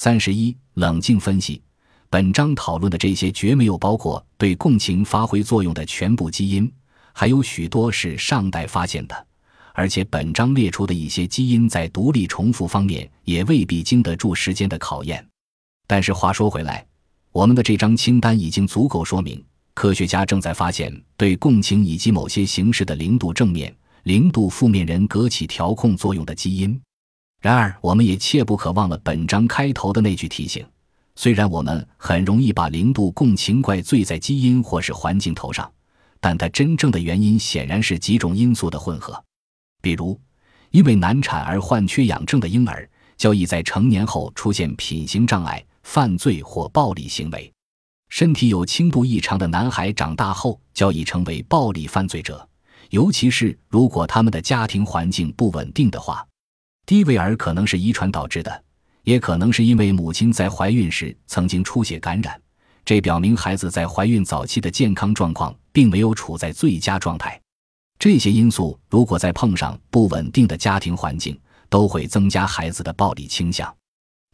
三十一，冷静分析。本章讨论的这些绝没有包括对共情发挥作用的全部基因，还有许多是上代发现的，而且本章列出的一些基因在独立重复方面也未必经得住时间的考验。但是话说回来，我们的这张清单已经足够说明，科学家正在发现对共情以及某些形式的零度正面、零度负面人格起调控作用的基因。然而，我们也切不可忘了本章开头的那句提醒。虽然我们很容易把零度共情怪罪在基因或是环境头上，但它真正的原因显然是几种因素的混合。比如，因为难产而患缺氧症的婴儿，较易在成年后出现品行障碍、犯罪或暴力行为；身体有轻度异常的男孩长大后较易成为暴力犯罪者，尤其是如果他们的家庭环境不稳定的话。低位儿可能是遗传导致的。也可能是因为母亲在怀孕时曾经出血感染，这表明孩子在怀孕早期的健康状况并没有处在最佳状态。这些因素如果再碰上不稳定的家庭环境，都会增加孩子的暴力倾向。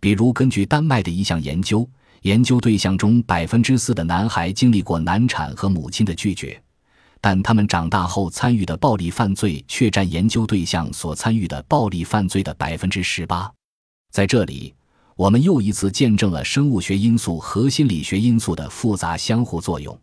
比如，根据丹麦的一项研究，研究对象中百分之四的男孩经历过难产和母亲的拒绝，但他们长大后参与的暴力犯罪却占研究对象所参与的暴力犯罪的百分之十八。在这里，我们又一次见证了生物学因素和心理学因素的复杂相互作用。